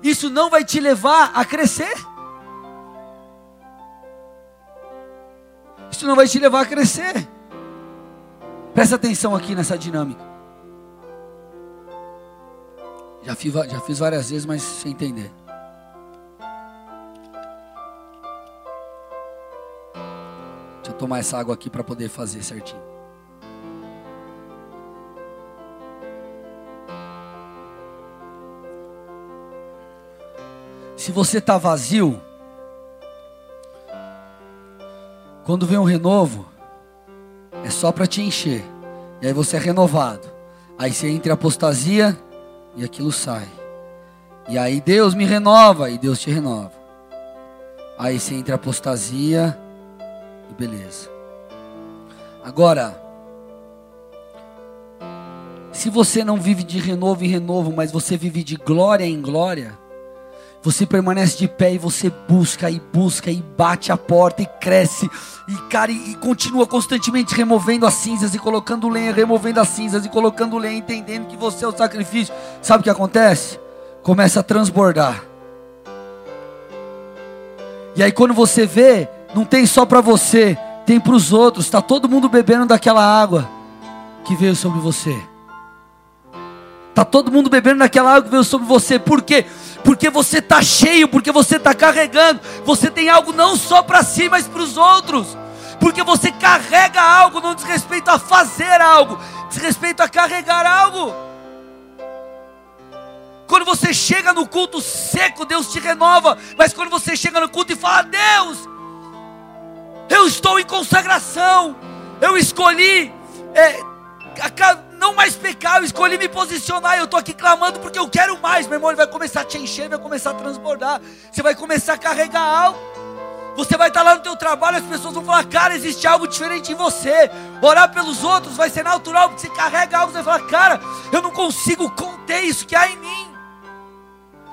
Speaker 1: Isso não vai te levar a crescer. Isso não vai te levar a crescer. Presta atenção aqui nessa dinâmica. Já fiz, já fiz várias vezes, mas sem entender. Tomar essa água aqui para poder fazer certinho. Se você está vazio, quando vem um renovo, é só para te encher. E aí você é renovado. Aí você entra em apostasia e aquilo sai. E aí Deus me renova e Deus te renova. Aí você entra em apostasia beleza. Agora, se você não vive de renovo em renovo, mas você vive de glória em glória, você permanece de pé e você busca e busca e bate a porta e cresce e cara e, e continua constantemente removendo as cinzas e colocando lenha, removendo as cinzas e colocando lenha, entendendo que você é o sacrifício. Sabe o que acontece? Começa a transbordar. E aí quando você vê, não tem só para você, tem para os outros. Está todo mundo bebendo daquela água que veio sobre você. Está todo mundo bebendo daquela água que veio sobre você. Por quê? Porque você está cheio, porque você está carregando. Você tem algo não só para si, mas para os outros. Porque você carrega algo, não diz respeito a fazer algo, diz respeito a carregar algo. Quando você chega no culto seco, Deus te renova. Mas quando você chega no culto e fala, Deus, eu estou em consagração, eu escolhi é, não mais pecar, eu escolhi me posicionar, eu estou aqui clamando porque eu quero mais, meu irmão, ele vai começar a te encher, vai começar a transbordar, você vai começar a carregar algo. Você vai estar lá no teu trabalho, as pessoas vão falar, cara, existe algo diferente em você. Orar pelos outros vai ser natural, porque você carrega algo, você vai falar, cara, eu não consigo conter isso que há em mim.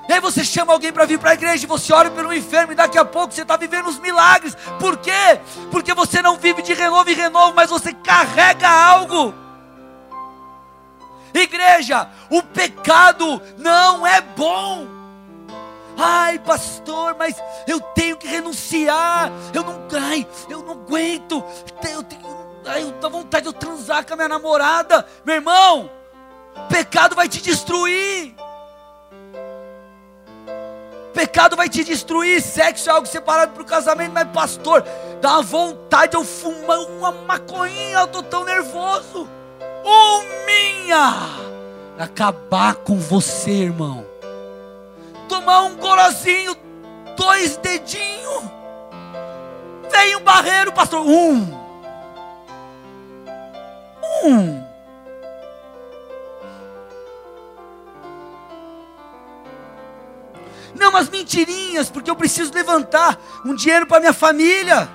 Speaker 1: E aí você chama alguém para vir para a igreja, e você ora pelo enfermo, e daqui a pouco você está vivendo os milagres. Por quê? Porque você não vive de renovo em renovo, mas você carrega algo. Igreja, o pecado não é bom. Ai, pastor, mas eu tenho que renunciar. Eu não, ai, eu não aguento. Eu tenho, ai, eu vontade de eu transar com a minha namorada. Meu irmão, pecado vai te destruir. Pecado vai te destruir. Sexo é algo separado para o casamento, mas pastor, dá uma vontade de eu fumar uma maconhinha, eu estou tão nervoso. Oh, minha! Acabar com você, irmão. Tomar um gorozinho, dois dedinhos. Vem um barreiro, pastor. Um. Um. Mentirinhas, porque eu preciso levantar um dinheiro para minha família.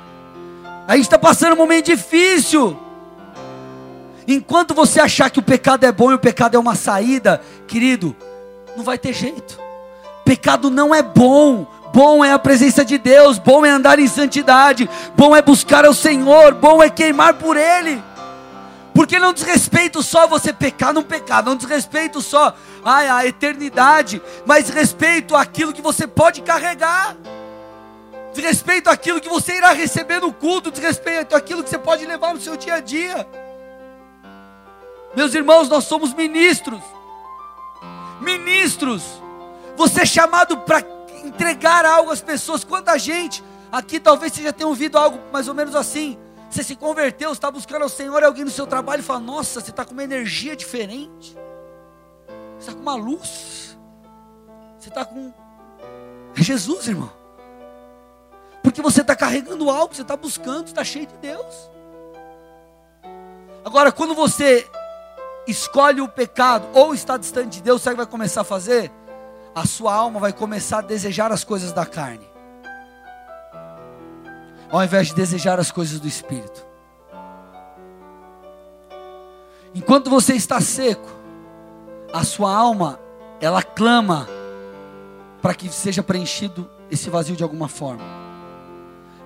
Speaker 1: A gente está passando um momento difícil. Enquanto você achar que o pecado é bom e o pecado é uma saída, querido, não vai ter jeito. Pecado não é bom. Bom é a presença de Deus, bom é andar em santidade, bom é buscar ao Senhor, bom é queimar por Ele. Porque não diz respeito só você pecar num pecado, não diz respeito só ai, a eternidade, mas respeito àquilo que você pode carregar, diz respeito àquilo que você irá receber no culto, diz respeito àquilo que você pode levar no seu dia a dia. Meus irmãos, nós somos ministros, ministros, você é chamado para entregar algo às pessoas. Quanta gente aqui talvez você já tenha ouvido algo mais ou menos assim. Você se converteu, está buscando ao Senhor, alguém no seu trabalho fala: Nossa, você está com uma energia diferente. Você está com uma luz. Você está com é Jesus, irmão. Porque você está carregando algo, você está buscando, está cheio de Deus. Agora, quando você escolhe o pecado ou está distante de Deus, sabe o que vai começar a fazer? A sua alma vai começar a desejar as coisas da carne ao invés de desejar as coisas do Espírito. Enquanto você está seco, a sua alma, ela clama para que seja preenchido esse vazio de alguma forma.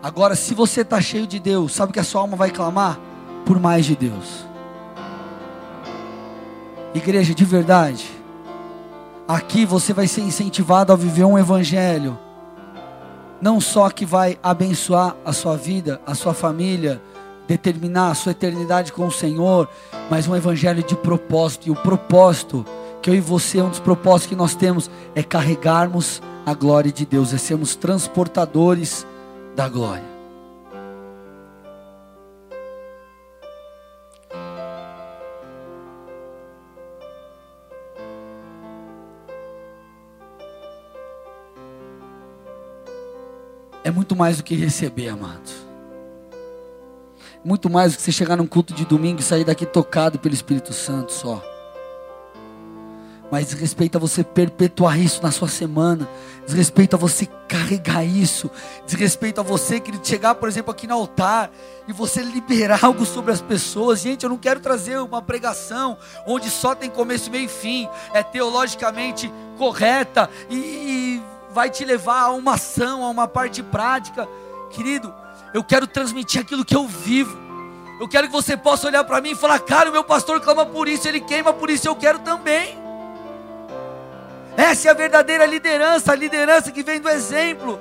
Speaker 1: Agora, se você está cheio de Deus, sabe que a sua alma vai clamar? Por mais de Deus. Igreja, de verdade, aqui você vai ser incentivado a viver um evangelho não só que vai abençoar a sua vida, a sua família, determinar a sua eternidade com o Senhor, mas um evangelho de propósito. E o propósito que eu e você, um dos propósitos que nós temos é carregarmos a glória de Deus, é sermos transportadores da glória. é muito mais do que receber, amado. Muito mais do que você chegar num culto de domingo e sair daqui tocado pelo Espírito Santo só. Mas diz respeito a você perpetuar isso na sua semana. Diz respeito a você carregar isso. Diz respeito a você, querido, chegar, por exemplo, aqui no altar e você liberar algo sobre as pessoas. Gente, eu não quero trazer uma pregação onde só tem começo, meio e fim. É teologicamente correta e vai te levar a uma ação, a uma parte prática. Querido, eu quero transmitir aquilo que eu vivo. Eu quero que você possa olhar para mim e falar: Cara, o meu pastor clama por isso, ele queima por isso, eu quero também. Essa é a verdadeira liderança, a liderança que vem do exemplo.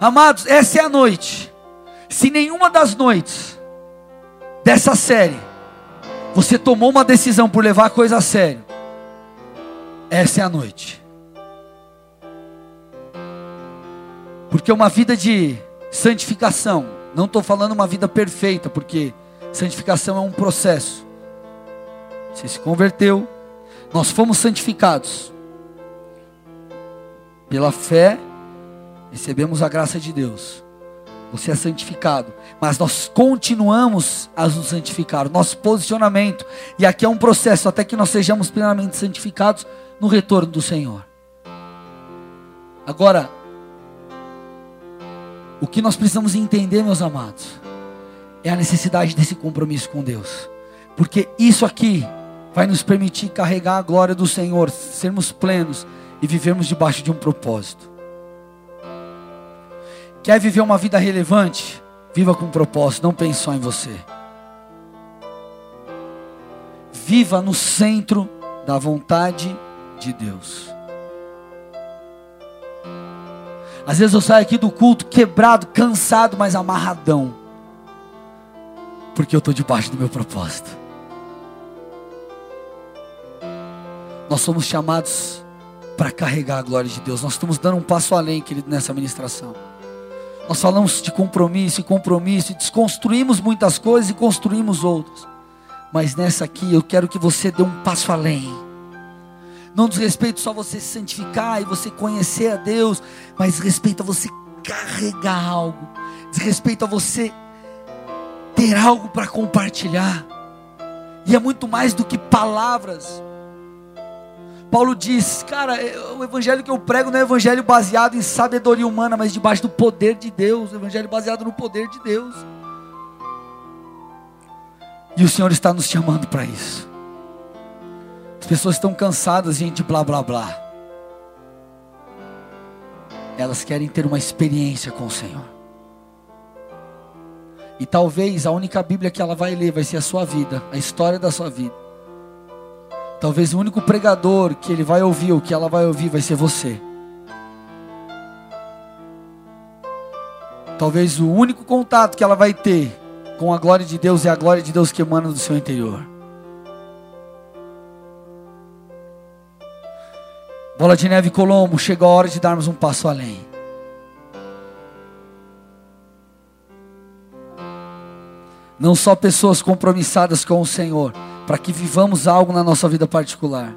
Speaker 1: Amados, essa é a noite. Se nenhuma das noites dessa série você tomou uma decisão por levar a coisa a sério, essa é a noite. Porque uma vida de santificação, não estou falando uma vida perfeita, porque santificação é um processo. Você se converteu, nós fomos santificados. Pela fé, recebemos a graça de Deus. Você é santificado, mas nós continuamos a nos santificar, nosso posicionamento, e aqui é um processo até que nós sejamos plenamente santificados no retorno do Senhor. Agora, o que nós precisamos entender, meus amados, é a necessidade desse compromisso com Deus, porque isso aqui vai nos permitir carregar a glória do Senhor, sermos plenos e vivermos debaixo de um propósito. Quer viver uma vida relevante? Viva com propósito, não pense só em você. Viva no centro da vontade de Deus. Às vezes eu saio aqui do culto quebrado, cansado, mas amarradão. Porque eu estou debaixo do meu propósito. Nós somos chamados para carregar a glória de Deus. Nós estamos dando um passo além, querido, nessa ministração. Nós falamos de compromisso e compromisso, e desconstruímos muitas coisas e construímos outras. Mas nessa aqui eu quero que você dê um passo além não diz respeito só você se santificar e você conhecer a Deus, mas respeito a você carregar algo. Diz respeito a você ter algo para compartilhar. E é muito mais do que palavras. Paulo diz, cara, é, o evangelho que eu prego não é evangelho baseado em sabedoria humana, mas debaixo do poder de Deus, evangelho baseado no poder de Deus. E o Senhor está nos chamando para isso. As pessoas estão cansadas, gente, de blá blá blá. Elas querem ter uma experiência com o Senhor. E talvez a única Bíblia que ela vai ler vai ser a sua vida, a história da sua vida. Talvez o único pregador que ele vai ouvir, o que ela vai ouvir, vai ser você. Talvez o único contato que ela vai ter com a glória de Deus é a glória de Deus que emana do seu interior. Bola de Neve Colombo, chegou a hora de darmos um passo além. Não só pessoas compromissadas com o Senhor, para que vivamos algo na nossa vida particular,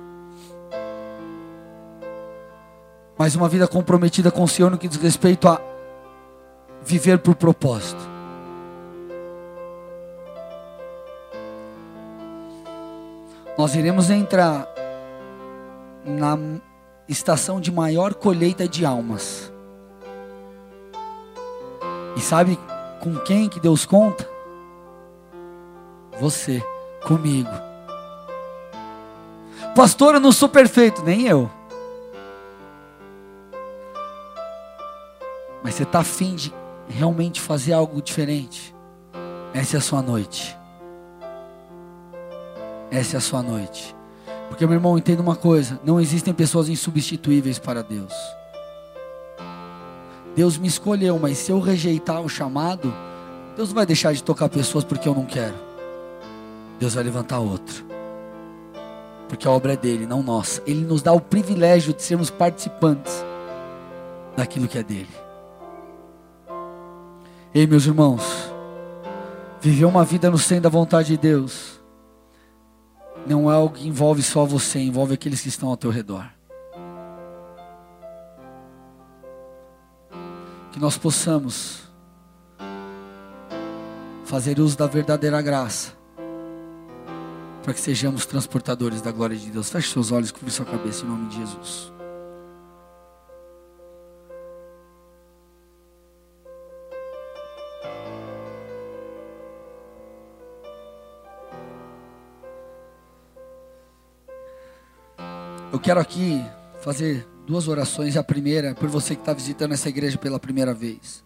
Speaker 1: mas uma vida comprometida com o Senhor no que diz respeito a viver por propósito. Nós iremos entrar na estação de maior colheita de almas. E sabe com quem que Deus conta? Você, comigo. Pastor, eu não sou perfeito, nem eu. Mas você está afim de realmente fazer algo diferente? Essa é a sua noite. Essa é a sua noite. Porque, meu irmão, entenda uma coisa: não existem pessoas insubstituíveis para Deus. Deus me escolheu, mas se eu rejeitar o chamado, Deus não vai deixar de tocar pessoas porque eu não quero. Deus vai levantar outro. Porque a obra é dele, não nossa. Ele nos dá o privilégio de sermos participantes daquilo que é dele. Ei, meus irmãos, viver uma vida no centro da vontade de Deus não é algo que envolve só você, envolve aqueles que estão ao teu redor. Que nós possamos fazer uso da verdadeira graça, para que sejamos transportadores da glória de Deus. Feche seus olhos, cubra sua cabeça em nome de Jesus. Eu quero aqui fazer duas orações. A primeira, por você que está visitando essa igreja pela primeira vez.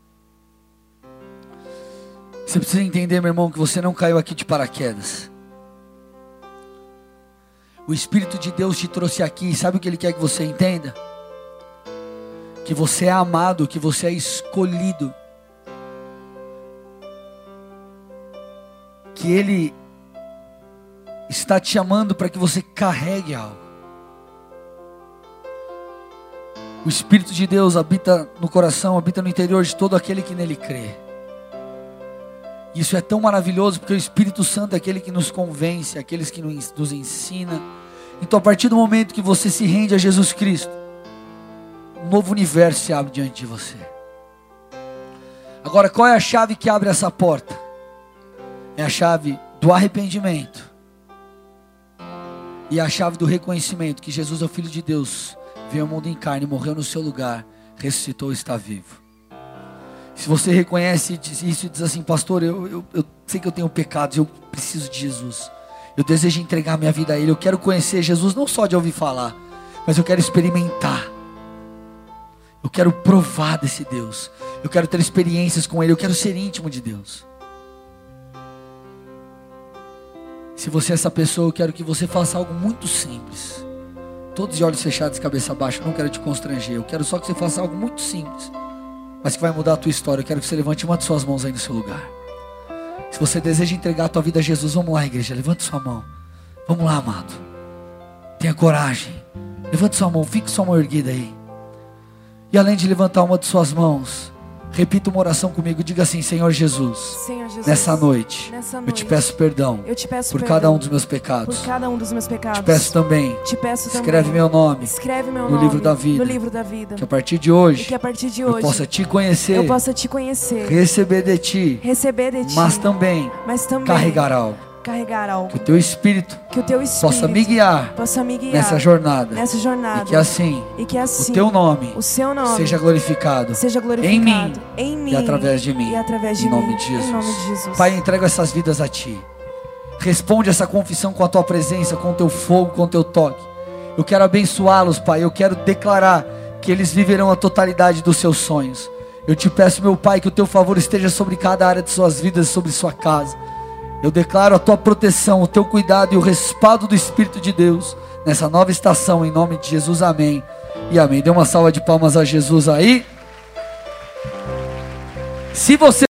Speaker 1: Você precisa entender, meu irmão, que você não caiu aqui de paraquedas. O Espírito de Deus te trouxe aqui. Sabe o que Ele quer que você entenda? que você é amado, que você é escolhido, que Ele está te chamando para que você carregue algo. O Espírito de Deus habita no coração, habita no interior de todo aquele que nele crê. Isso é tão maravilhoso porque o Espírito Santo é aquele que nos convence, aqueles que nos ensina. Então, a partir do momento que você se rende a Jesus Cristo, um novo universo se abre diante de você. Agora, qual é a chave que abre essa porta? É a chave do arrependimento e a chave do reconhecimento que Jesus é o Filho de Deus, veio ao mundo em carne, morreu no seu lugar, ressuscitou e está vivo. Se você reconhece isso e diz assim, pastor, eu, eu, eu sei que eu tenho pecados, eu preciso de Jesus. Eu desejo entregar minha vida a Ele. Eu quero conhecer Jesus não só de ouvir falar, mas eu quero experimentar. Eu quero provar desse Deus. Eu quero ter experiências com Ele. Eu quero ser íntimo de Deus. Se você é essa pessoa, eu quero que você faça algo muito simples. Todos de olhos fechados, cabeça baixa. Eu não quero te constranger. Eu quero só que você faça algo muito simples mas que vai mudar a tua história. Eu quero que você levante uma de suas mãos aí no seu lugar. Se você deseja entregar a tua vida a Jesus, vamos lá, igreja, levante sua mão. Vamos lá, amado. Tenha coragem. Levante sua mão, fique sua mão erguida aí. E além de levantar uma de suas mãos, Repita uma oração comigo, diga assim, Senhor Jesus.
Speaker 2: Senhor Jesus
Speaker 1: nessa, noite,
Speaker 2: nessa
Speaker 1: noite, eu te peço perdão.
Speaker 2: Eu te peço
Speaker 1: por
Speaker 2: perdão,
Speaker 1: cada um dos meus pecados.
Speaker 2: Por cada um dos meus pecados.
Speaker 1: Te peço também.
Speaker 2: Te peço
Speaker 1: escreve
Speaker 2: também,
Speaker 1: meu nome.
Speaker 2: Escreve meu
Speaker 1: no
Speaker 2: nome
Speaker 1: livro da vida.
Speaker 2: No livro da vida.
Speaker 1: Que a partir de hoje.
Speaker 2: a partir de hoje
Speaker 1: eu possa te conhecer.
Speaker 2: Eu possa te conhecer.
Speaker 1: Receber de ti.
Speaker 2: Receber de ti.
Speaker 1: Mas também.
Speaker 2: Mas também carregar algo
Speaker 1: Que o teu espírito,
Speaker 2: que o teu espírito
Speaker 1: possa, me guiar
Speaker 2: possa me guiar
Speaker 1: nessa jornada.
Speaker 2: Nessa jornada.
Speaker 1: E que assim,
Speaker 2: e que assim
Speaker 1: o teu nome,
Speaker 2: o seu nome
Speaker 1: seja glorificado,
Speaker 2: seja glorificado
Speaker 1: em mim,
Speaker 2: em mim
Speaker 1: e através de mim.
Speaker 2: E através de
Speaker 1: em nome
Speaker 2: mim.
Speaker 1: de Jesus.
Speaker 2: Em nome de Jesus.
Speaker 1: Pai, entrego essas vidas a ti. Responde essa confissão com a tua presença, com o teu fogo, com o teu toque. Eu quero abençoá-los, Pai. Eu quero declarar que eles viverão a totalidade dos seus sonhos. Eu te peço, meu Pai, que o teu favor esteja sobre cada área de suas vidas, sobre sua casa. Eu declaro a tua proteção, o teu cuidado e o respaldo do Espírito de Deus nessa nova estação, em nome de Jesus, amém. E amém. Dê uma salva de palmas a Jesus aí. Se você